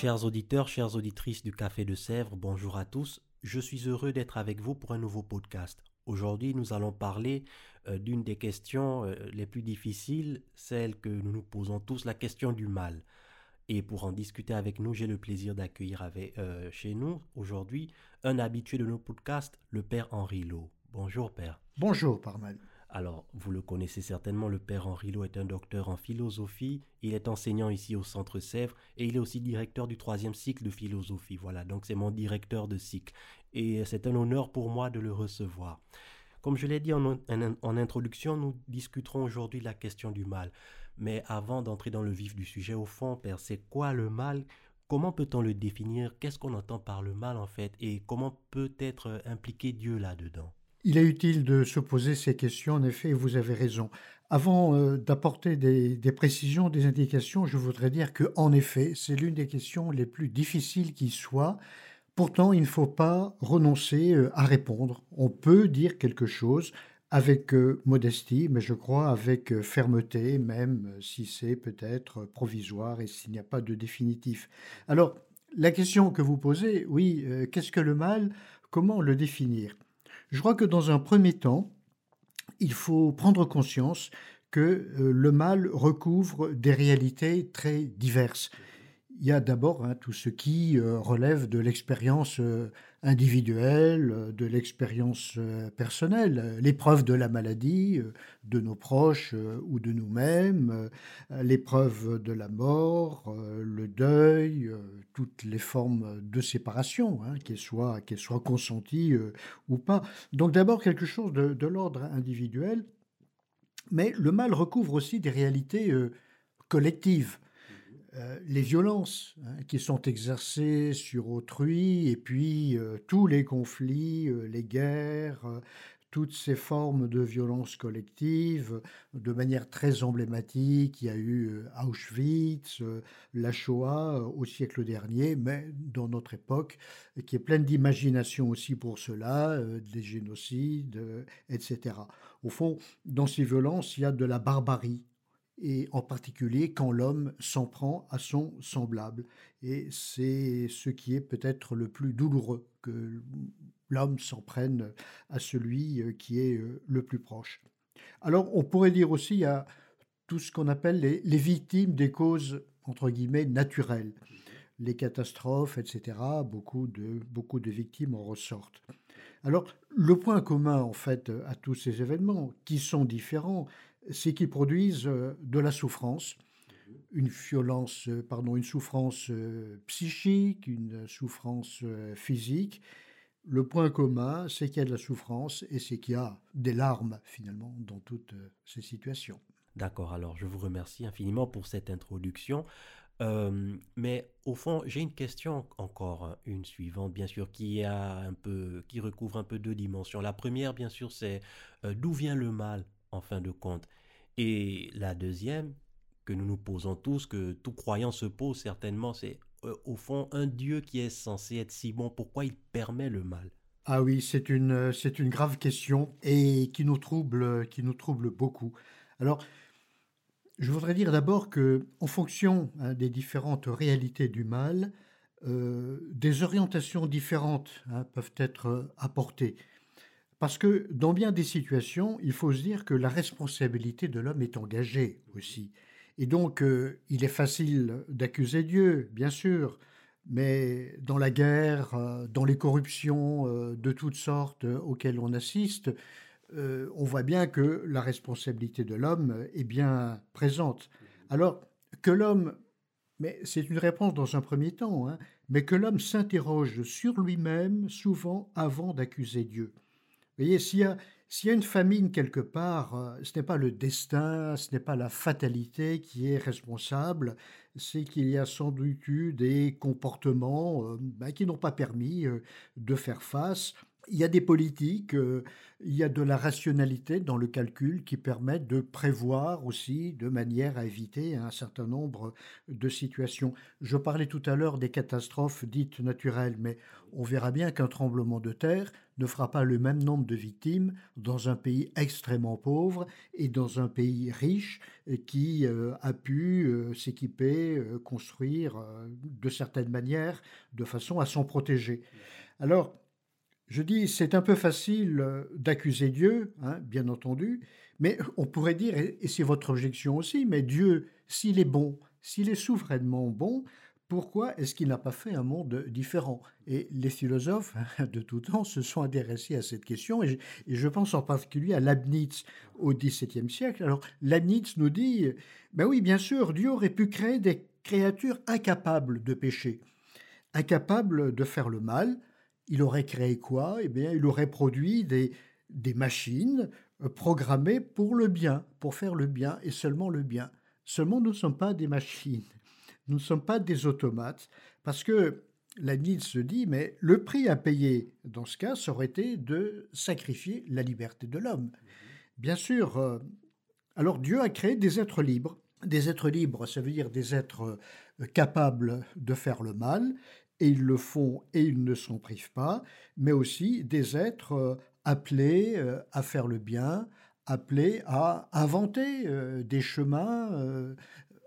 Chers auditeurs, chères auditrices du Café de Sèvres, bonjour à tous. Je suis heureux d'être avec vous pour un nouveau podcast. Aujourd'hui, nous allons parler euh, d'une des questions euh, les plus difficiles, celle que nous nous posons tous, la question du mal. Et pour en discuter avec nous, j'ai le plaisir d'accueillir euh, chez nous aujourd'hui un habitué de nos podcasts, le Père Henri Lowe. Bonjour Père. Bonjour Parnell. Alors, vous le connaissez certainement, le père Henri Lowe est un docteur en philosophie. Il est enseignant ici au Centre Sèvres et il est aussi directeur du troisième cycle de philosophie. Voilà, donc c'est mon directeur de cycle. Et c'est un honneur pour moi de le recevoir. Comme je l'ai dit en, en, introduction, nous discuterons aujourd'hui la question du mal. Mais avant d'entrer dans le vif du sujet, au fond, Père, c'est quoi le mal? Comment peut-on le définir? Qu'est-ce qu'on entend par le mal en fait? Et comment peut être impliqué Dieu là-dedans? Il est utile de se poser ces questions, en effet, vous avez raison. Avant euh, d'apporter des, précisions, des indications, je voudrais dire que, en effet, c'est l'une des questions les plus difficiles qui soit. Pourtant, il ne faut pas renoncer euh, à répondre. On peut dire quelque chose avec euh, modestie, mais je crois avec fermeté, même si c'est peut-être provisoire et s'il n'y a pas de définitif. Alors, la question que vous posez, oui, qu'est-ce que le mal? Comment le définir? Je crois que dans un premier temps, il faut prendre conscience que euh, le mal recouvre des réalités très diverses. Il y a d'abord hein, tout ce qui euh, relève de l'expérience euh, individuelle, euh, de l'expérience personnelle, l'épreuve de la maladie, de nos proches ou de nous-mêmes, l'épreuve de la mort, le deuil, toutes les formes de séparation, hein, qu'elles soient, soient consenties ou pas. Donc d'abord quelque chose de l'ordre individuel, mais le mal recouvre aussi des réalités collectives. Euh, les violences hein, qui sont exercées sur autrui, et puis euh, tous les conflits, euh, les guerres, toutes ces formes de violence collective, de manière très emblématique. Il y a eu Auschwitz, la Shoah au siècle dernier, mais dans notre époque, qui est pleine d'imagination aussi pour cela, des génocides, etc. Au fond, dans ces violences, il y a de la barbarie et en particulier quand l'homme s'en prend à son semblable. Et c'est ce qui est peut-être le plus douloureux, que l'homme s'en prenne à celui euh, qui est euh, le plus proche. Alors on pourrait dire aussi à tout ce qu'on appelle les, victimes des causes, entre guillemets, naturelles. Les catastrophes, etc., beaucoup de, beaucoup de victimes en ressortent. Alors, le point commun, en fait, à tous ces événements, qui sont différents, c'est qu'ils produisent euh, de la souffrance, une violence, euh, pardon, une souffrance euh, psychique, une souffrance physique. Le point commun, c'est qu'il y a de la souffrance et c'est qu'il y a des larmes finalement dans toutes ces situations. D'accord, alors je vous remercie infiniment pour cette introduction. mais au fond, j'ai une question encore, hein, une suivante, bien sûr, qui recouvre un peu deux dimensions. La première, bien sûr, c'est d'où vient le mal? En fin de compte. Et la deuxième, que nous nous posons tous, que tout croyant se pose certainement, c'est euh, au fond un Dieu qui est censé être si bon, pourquoi il permet le mal? Ah oui, c'est une, c'est une grave question et qui nous trouble, qui nous trouble beaucoup. Alors, je voudrais dire d'abord que, en fonction hein, des différentes réalités du mal, euh, des orientations différentes hein, peuvent être apportées. Parce que dans bien des situations, il faut se dire que la responsabilité de l'homme est engagée aussi. Et donc, euh, il est facile d'accuser Dieu, bien sûr, mais dans la guerre, euh, dans les corruptions euh, de toutes sortes auxquelles on assiste, on voit bien que la responsabilité de l'homme est bien présente. Alors, que l'homme, mais c'est une réponse dans un premier temps, hein, mais que l'homme s'interroge sur lui-même souvent avant d'accuser Dieu voyez, s'il y, a, y a une famine quelque part, euh, ce n'est pas le destin, ce n'est pas la fatalité qui est responsable, c'est qu'il y a sans doute eu des comportements euh, ben, qui n'ont pas permis euh, de faire face il y a des politiques, euh, il y a de la rationalité dans le calcul qui permettent de prévoir aussi de manière à éviter un certain nombre de situations. Je parlais tout à l'heure des catastrophes dites naturelles, mais on verra bien qu'un tremblement de terre ne fera pas le même nombre de victimes dans un pays extrêmement pauvre et dans un pays riche qui euh, a pu euh, s'équiper, construire de certaines manières de façon à s'en protéger. Alors, je dis, c'est un peu facile euh, d'accuser Dieu, hein, bien entendu, mais on pourrait dire, et c'est votre objection aussi, mais Dieu, s'il est bon, s'il est souverainement bon, pourquoi est-ce qu'il n'a pas fait un monde différent? Et les philosophes de tout temps se sont intéressés à cette question, et je, pense en particulier à Leibniz au XVIIe siècle. Alors Leibniz nous dit, ben oui, bien sûr, Dieu aurait pu créer des créatures incapables de pécher, incapables de faire le mal, il aurait créé quoi? Eh bien, il aurait produit des, des machines euh, programmées pour le bien, pour faire le bien et seulement le bien. Seulement, nous ne sommes pas des machines, nous ne sommes pas des automates, parce que la Nid se dit, mais le prix à payer dans ce cas, ça aurait été de sacrifier la liberté de l'homme. Bien sûr, euh, alors Dieu a créé des êtres libres. Des êtres libres, ça veut dire des êtres euh, capables de faire le mal, et ils le font et ils ne s'en privent pas, mais aussi des êtres euh, appelés euh, à faire le bien, appelés à inventer euh, des chemins,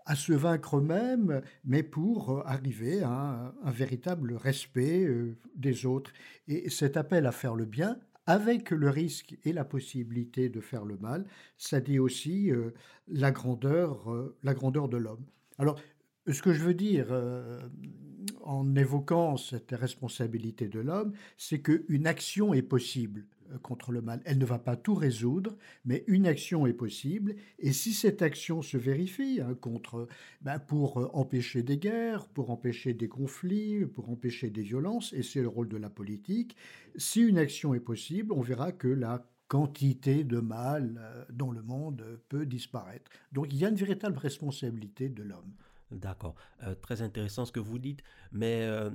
à se vaincre eux-mêmes, mais pour arriver à un, véritable respect des autres. Et cet appel à faire le bien, avec le risque et la possibilité de faire le mal, ça dit aussi la grandeur, la grandeur de l'homme. Alors, ce que je veux dire en évoquant cette responsabilité de l'homme, c'est qu'une action est possible euh, contre le mal. Elle ne va pas tout résoudre, mais une action est possible. Et si cette action se vérifie hein, contre, ben, pour euh, empêcher des guerres, pour empêcher des conflits, pour empêcher des violences, et c'est le rôle de la politique, si une action est possible, on verra que la quantité de mal dans le monde peut disparaître. Donc il y a une véritable responsabilité de l'homme. D'accord. Euh, très intéressant ce que vous dites, mais euh,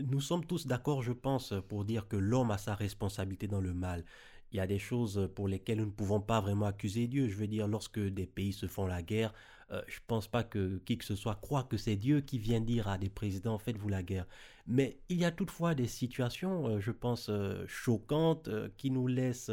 nous sommes tous d'accord, je pense, pour dire que l'homme a sa responsabilité dans le mal. Il y a des choses pour lesquelles nous ne pouvons pas vraiment accuser Dieu. Je veux dire, lorsque des pays se font la guerre, euh, je ne pense pas que qui que ce soit croit que c'est Dieu qui vient dire à des présidents faites-vous la guerre. Mais il y a toutefois des situations, je pense, choquantes qui nous laissent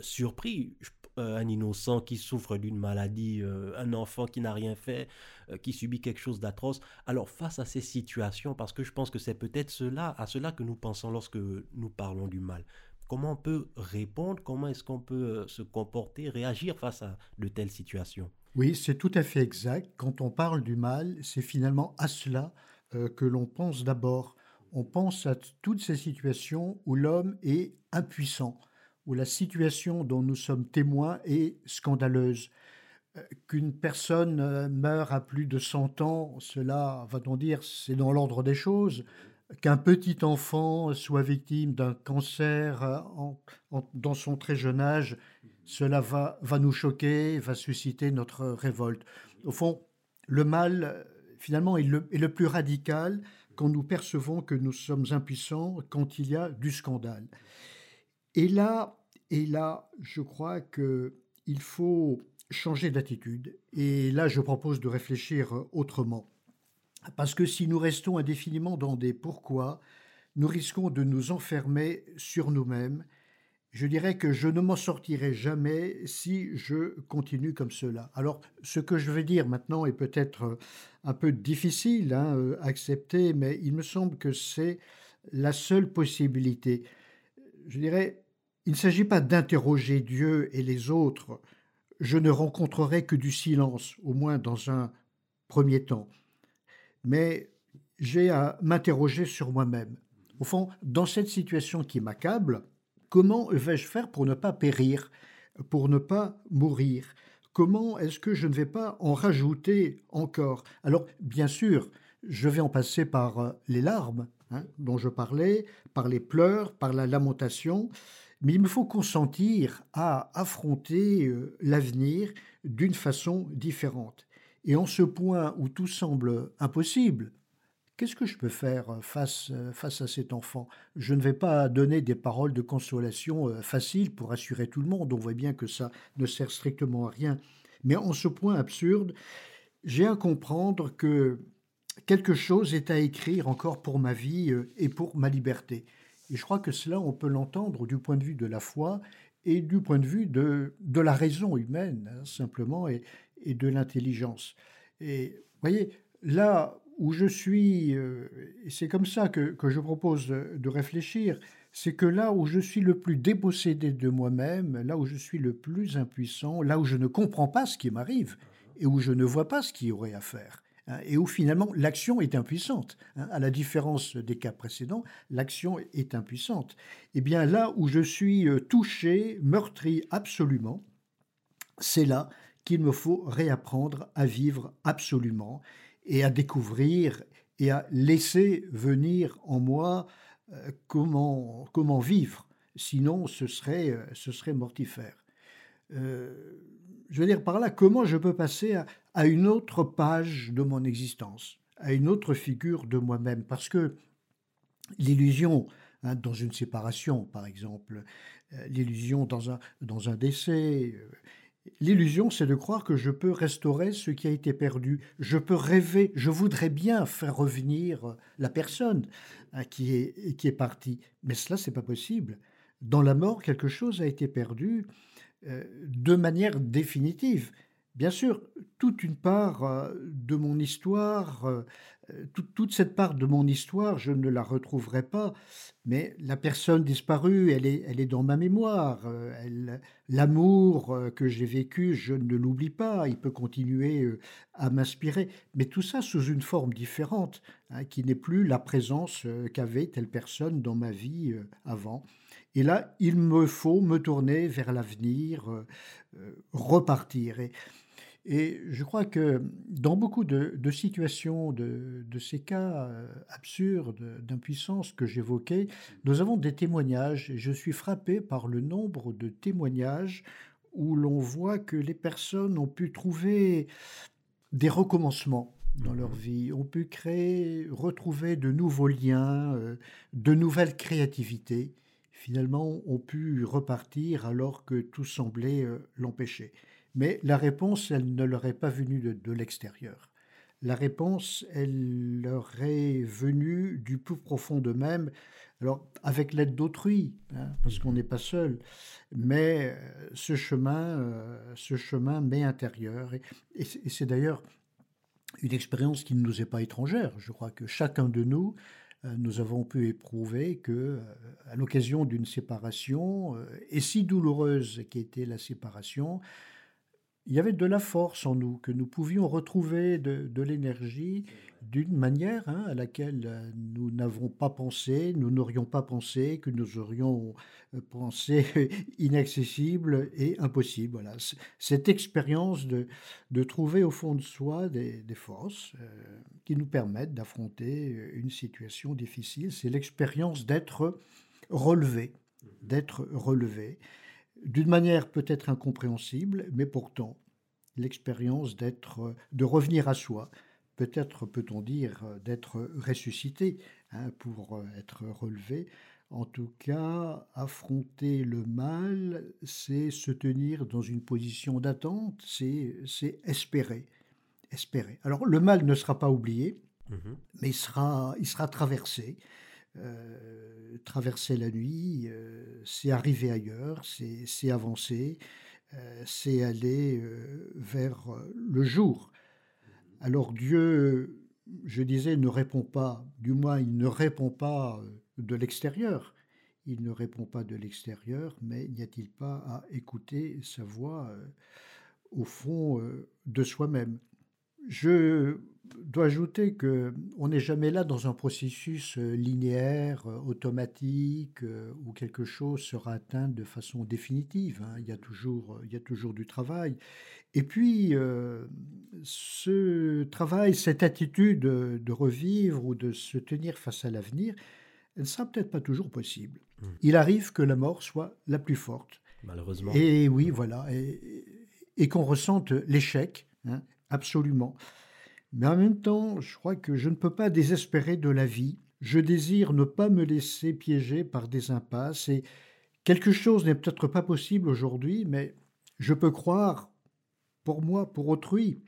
surpris. Euh, un innocent qui souffre d'une maladie, euh, un enfant qui n'a rien fait, euh, qui subit quelque chose d'atroce. Alors face à ces situations, parce que je pense que c'est peut-être cela, à cela que nous pensons lorsque nous parlons du mal. Comment on peut répondre? Comment est-ce qu'on peut se comporter, réagir face à de telles situations? Oui, c'est tout à fait exact. Quand on parle du mal, c'est finalement à cela que l'on pense d'abord. On pense à toutes ces situations où l'homme est impuissant, où la situation dont nous sommes témoins est scandaleuse. Euh, qu'une personne euh, meure à plus de 100 ans, cela, va-t-on dire, c'est dans l'ordre des choses. Qu'un petit enfant soit victime d'un cancer euh, dans son très jeune âge, cela va, va nous choquer, va susciter notre révolte. Au fond, le mal, finalement, est le, est le plus radical quand nous percevons que nous sommes impuissants, quand il y a du scandale. Et là, et là, je crois que il faut changer d'attitude. Et là, je propose de réfléchir autrement. Parce que si nous restons indéfiniment dans des pourquoi, nous risquons de nous enfermer sur nous-mêmes. Je dirais que je ne m'en sortirai jamais si je continue comme cela. Alors, ce que je vais dire maintenant est peut-être un peu difficile hein, à accepter, mais il me semble que c'est la seule possibilité. Je dirais, il ne s'agit pas d'interroger Dieu et les autres. Je ne rencontrerai que du silence, au moins dans un premier temps. Mais j'ai à m'interroger sur moi-même. Au fond, dans cette situation qui m'accable, comment vais-je faire pour ne pas périr, pour ne pas mourir? Comment est-ce que je ne vais pas en rajouter encore? Alors, bien sûr, je vais en passer par les larmes, hein, dont je parlais, par les pleurs, par la lamentation, mais il me faut consentir à affronter euh, l'avenir d'une façon différente. Et en ce point où tout semble impossible, qu'est-ce que je peux faire euh, face, euh, face à cet enfant? Je ne vais pas donner des paroles de consolation faciles pour assurer tout le monde. On voit bien que ça ne sert strictement à rien. Mais en ce point absurde, j'ai à comprendre que quelque chose est à écrire encore pour ma vie et pour ma liberté. Et je crois que cela, on peut l'entendre du point de vue de la foi et du point de vue de, de la raison humaine, hein, simplement, et, et de l'intelligence. Et vous voyez, là où je suis, euh, et c'est comme ça que, que, je propose de, réfléchir, c'est que là où je suis le plus dépossédé de moi-même, là où je suis le plus impuissant, là où je ne comprends pas ce qui m'arrive et où je ne vois pas ce qu'il y aurait à faire, et où finalement l'action est impuissante. Hein, à la différence des cas précédents, l'action est impuissante. Et eh bien là où je suis euh, touché, meurtri absolument, c'est là qu'il me faut réapprendre à vivre absolument et à découvrir et à laisser venir en moi euh, comment, comment vivre. Sinon, ce serait, euh, ce serait mortifère je veux dire par là, comment je peux passer à, une autre page de mon existence, à une autre figure de moi-même? Parce que l'illusion, hein, dans une séparation par exemple, euh, l'illusion dans un, dans un décès, euh, L'illusion, c'est de croire que je peux restaurer ce qui a été perdu. Je peux rêver, je voudrais bien faire revenir la personne hein, qui, est, qui est partie. Mais cela, c'est pas possible. Dans la mort, quelque chose a été perdu de manière définitive. Bien sûr, toute une part euh, de mon histoire, euh, toute, cette part de mon histoire, je ne la retrouverai pas, mais la personne disparue, elle est, elle est dans ma mémoire. L'amour que j'ai vécu, je ne l'oublie pas, il peut continuer à m'inspirer, mais tout ça sous une forme différente, hein, qui n'est plus la présence qu'avait telle personne dans ma vie avant. Et là, il me faut me tourner vers l'avenir, euh, euh, repartir. Et, et, je crois que dans beaucoup de, situations, de, ces cas euh, absurdes d'impuissance que j'évoquais, nous avons des témoignages. Et je suis frappé par le nombre de témoignages où l'on voit que les personnes ont pu trouver des recommencements dans leur mmh. vie, ont pu créer, retrouver de nouveaux liens, de nouvelles créativités finalement ont pu repartir alors que tout semblait euh, l'empêcher. Mais la réponse, elle ne leur est pas venue de, l'extérieur. La réponse, elle leur est venue du plus profond d'eux-mêmes, alors avec l'aide d'autrui, hein, parce qu'on n'est pas seul, mais euh, ce chemin, euh, ce chemin m'est intérieur. et c'est d'ailleurs une expérience qui ne nous est pas étrangère. Je crois que chacun de nous nous avons pu éprouver que, euh, à l'occasion d'une séparation, euh, et si douloureuse qu'était la séparation, il y avait de la force en nous, que nous pouvions retrouver de, l'énergie d'une manière hein, à laquelle euh, nous n'avons pas pensé, nous n'aurions pas pensé, que nous aurions euh, pensé inaccessible et impossible. Voilà. Cette expérience de, de trouver au fond de soi des, forces euh, qui nous permettent d'affronter une situation difficile, c'est l'expérience d'être relevé, d'être relevé d'une manière peut-être incompréhensible, mais pourtant l'expérience d'être, de revenir à soi, peut-être peut-on dire d'être ressuscité hein, pour être relevé. En tout cas, affronter le mal, c'est se tenir dans une position d'attente, c'est, c'est espérer. Espérer. Alors le mal ne sera pas oublié, mmh mais il sera, il sera traversé. Euh, traverser la nuit, euh, c'est arriver ailleurs, c'est avancer, euh, c'est aller vers le jour. Alors Dieu, je disais, ne répond pas, du moins il ne répond pas de l'extérieur. Il ne répond pas de l'extérieur, mais n'y a-t-il pas à écouter sa voix au fond de soi-même? Je dois ajouter que on n'est jamais là dans un processus euh, linéaire, euh, automatique, euh, où quelque chose sera atteint de façon définitive. Hein. Il, y a toujours, il y a toujours du travail. Et puis, ce travail, cette attitude de revivre ou de se tenir face à l'avenir, elle ne sera peut-être pas toujours possible. Hmm. Il arrive que la mort soit la plus forte. Malheureusement. Et oui, voilà. Et, qu'on ressente l'échec, hein, absolument. Mais en même temps, je crois que je ne peux pas désespérer de la vie. Je désire ne pas me laisser piéger par des impasses. Et quelque chose n'est peut-être pas possible aujourd'hui, mais je peux croire, pour moi, pour autrui,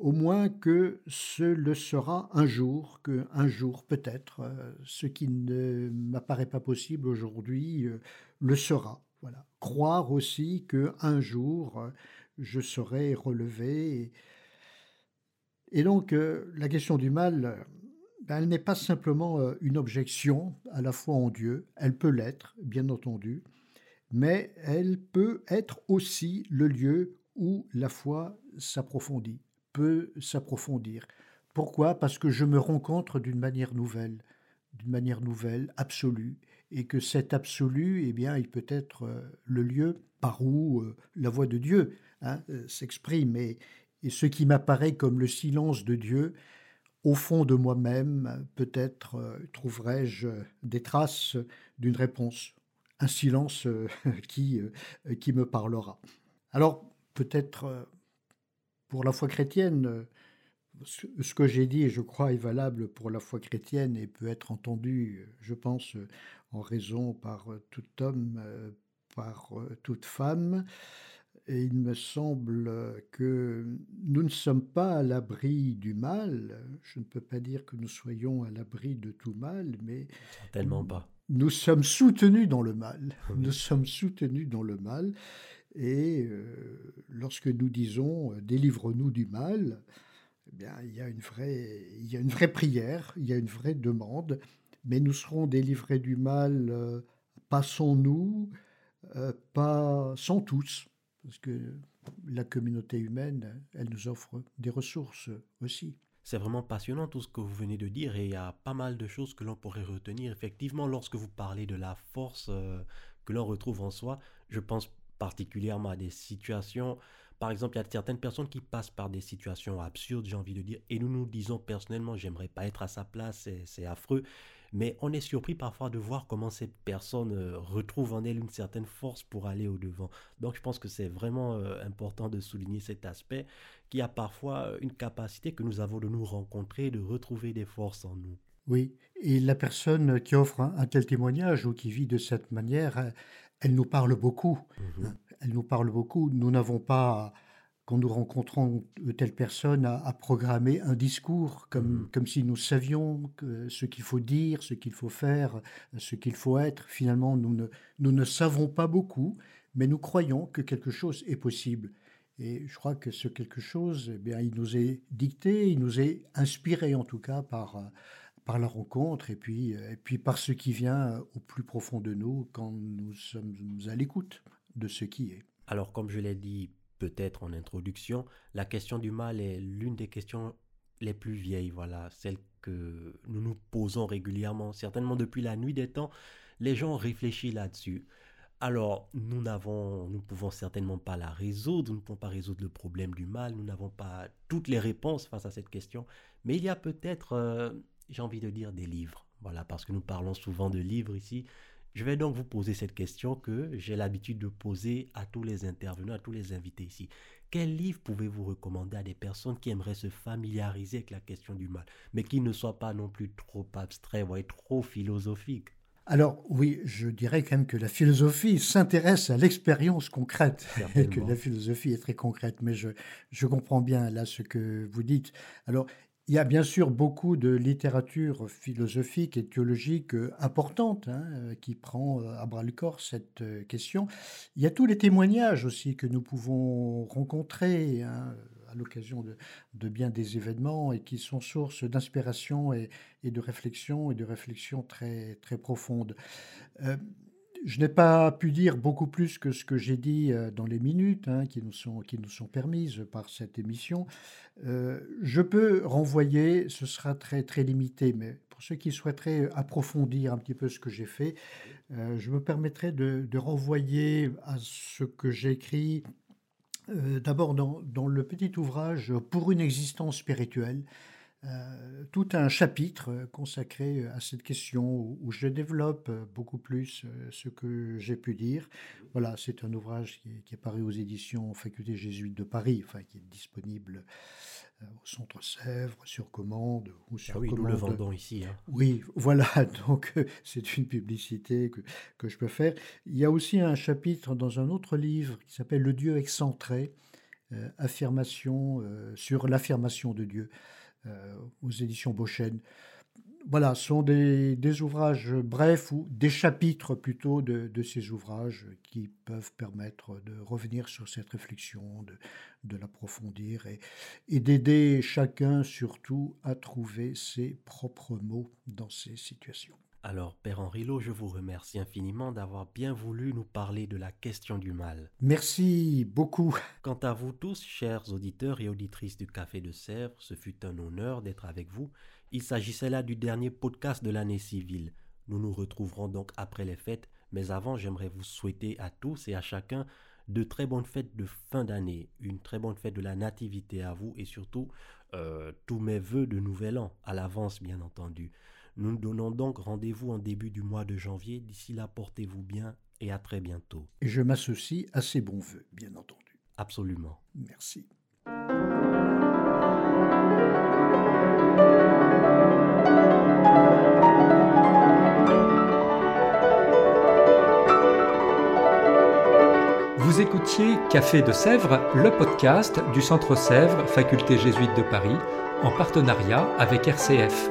au moins que ce le sera un jour, que un jour peut-être, euh, ce qui ne m'apparaît pas possible aujourd'hui euh, le sera. Voilà. Croire aussi que un jour euh, je serai relevé. Et, donc la question du mal, ben, elle n'est pas simplement une objection à la foi en Dieu, elle peut l'être, bien entendu, mais elle peut être aussi le lieu où la foi s'approfondit peut s'approfondir. Pourquoi? Parce que je me rencontre d'une manière nouvelle, d'une manière nouvelle, absolue, et que cet absolu, eh bien, il peut être euh, le lieu par où euh, la voix de Dieu hein, euh, s'exprime. Et, ce qui m'apparaît comme le silence de Dieu, au fond de moi-même, peut-être trouverai-je des traces d'une réponse, un silence qui, qui me parlera. Alors, peut-être pour la foi chrétienne, euh, ce que j'ai dit, je crois, est valable pour la foi chrétienne et peut être entendu, euh, je pense, euh, en raison par tout homme, par toute femme. Et il me semble que nous ne sommes pas à l'abri du mal. Je ne peux pas dire que nous soyons à l'abri de tout mal, mais... Tellement pas. Nous sommes soutenus dans le mal. Nous sommes soutenus dans le mal. Et euh, lorsque nous disons euh, délivre-nous du mal, eh bien, il, y a une vraie, il y a une vraie prière, il y a une vraie demande, mais nous serons délivrés du mal, euh, pas sans nous, pas sans tous, parce que la communauté humaine, elle nous offre des ressources aussi. C'est vraiment passionnant tout ce que vous venez de dire et il y a pas mal de choses que l'on pourrait retenir. Effectivement, lorsque vous parlez de la force que l'on retrouve en soi, je pense particulièrement à des situations. Par exemple, il y a certaines personnes qui passent par des situations absurdes, j'ai envie de dire, et nous nous disons personnellement, j'aimerais pas être à sa place, c'est affreux. Mais on est surpris parfois de voir comment cette personne euh, retrouve en elle une certaine force pour aller au-devant. Donc je pense que c'est vraiment euh, important de souligner cet aspect, qui a parfois euh, une capacité que nous avons de nous rencontrer, de retrouver des forces en nous. Oui, et la personne qui offre un, tel témoignage ou qui vit de cette manière, elle nous parle beaucoup. Mmh hein. Elle nous parle beaucoup. Nous n'avons pas, quand nous rencontrons telle personne, à, programmer un discours comme, mmh comme si nous savions ce qu'il faut dire, ce qu'il faut faire, ce qu'il faut être. Finalement, nous ne, nous ne savons pas beaucoup, mais nous croyons que quelque chose est possible. Et je crois que ce quelque chose, eh bien, il nous est dicté, il nous est inspiré en tout cas par, par la rencontre et puis, euh, et puis par ce qui vient euh, au plus profond de nous quand nous sommes à l'écoute de ce qui est. Alors comme je l'ai dit peut-être en introduction, la question du mal est l'une des questions les plus vieilles, voilà, celle que nous nous posons régulièrement, certainement depuis la nuit des temps, les gens réfléchissent là-dessus. Alors, nous n'avons, nous pouvons certainement pas la résoudre, nous ne pouvons pas résoudre le problème du mal, nous n'avons pas toutes les réponses face à cette question, mais il y a peut-être euh, j'ai envie de dire des livres. Voilà, parce que nous parlons souvent de livres ici. Je vais donc vous poser cette question que j'ai l'habitude de poser à tous les intervenants, à tous les invités ici. Quel livre pouvez-vous recommander à des personnes qui aimeraient se familiariser avec la question du mal, mais qui ne soient pas non plus trop abstraits, voire trop philosophiques? Alors oui, je dirais quand même que la philosophie s'intéresse à l'expérience concrète et que la philosophie est très concrète, mais je, je comprends bien là ce que vous dites. Alors il y a bien sûr beaucoup de littérature philosophique et théologique euh, importante hein, euh, qui prend euh, à bras le corps cette question. Il y a tous les témoignages aussi que nous pouvons rencontrer hein, à l'occasion de, bien des événements et qui sont source d'inspiration et, de réflexion et de réflexion très, très profonde. Je n'ai pas pu dire beaucoup plus que ce que j'ai dit euh, dans les minutes hein, qui, nous sont, qui nous sont permises par cette émission. Euh, je peux renvoyer, ce sera très, très limité, mais pour ceux qui souhaiteraient approfondir un petit peu ce que j'ai fait, euh, je me permettrai de, renvoyer à ce que j'ai écrit d'abord dans, dans, le petit ouvrage Pour une existence spirituelle tout un chapitre consacré à cette question où je développe beaucoup plus ce que j'ai pu dire. Voilà, c'est un ouvrage qui est, paru aux éditions Faculté jésuite de Paris, enfin qui est disponible au Centre Sèvres, sur commande ou sur ah oui, Nous le vendons ici. Hein. Oui, voilà, donc c'est une publicité que, que, je peux faire. Il y a aussi un chapitre dans un autre livre qui s'appelle Le Dieu excentré, affirmation sur l'affirmation de Dieu. Euh, aux éditions Beauchesne. Voilà, ce sont des, ouvrages brefs ou des chapitres plutôt de, ces ouvrages qui peuvent permettre de revenir sur cette réflexion, de, l'approfondir et, et d'aider chacun surtout à trouver ses propres mots dans ces situations. Alors, Père Henrilo, je vous remercie infiniment d'avoir bien voulu nous parler de la question du mal. Merci beaucoup. Quant à vous tous, chers auditeurs et auditrices du Café de Sèvres, ce fut un honneur d'être avec vous. Il s'agissait là du dernier podcast de l'année civile. Nous nous retrouverons donc après les fêtes, mais avant, j'aimerais vous souhaiter à tous et à chacun de très bonnes fêtes de fin d'année, une très bonne fête de la nativité à vous et surtout euh, tous mes voeux de nouvel an, à l'avance bien entendu. Nous nous donnons donc rendez-vous en début du mois de janvier. D'ici là, portez-vous bien et à très bientôt. Et je m'associe à ces bons voeux, bien entendu. Absolument. Merci. Vous écoutiez Café de Sèvres, le podcast du Centre Sèvres, Faculté jésuite de Paris, en partenariat avec RCF.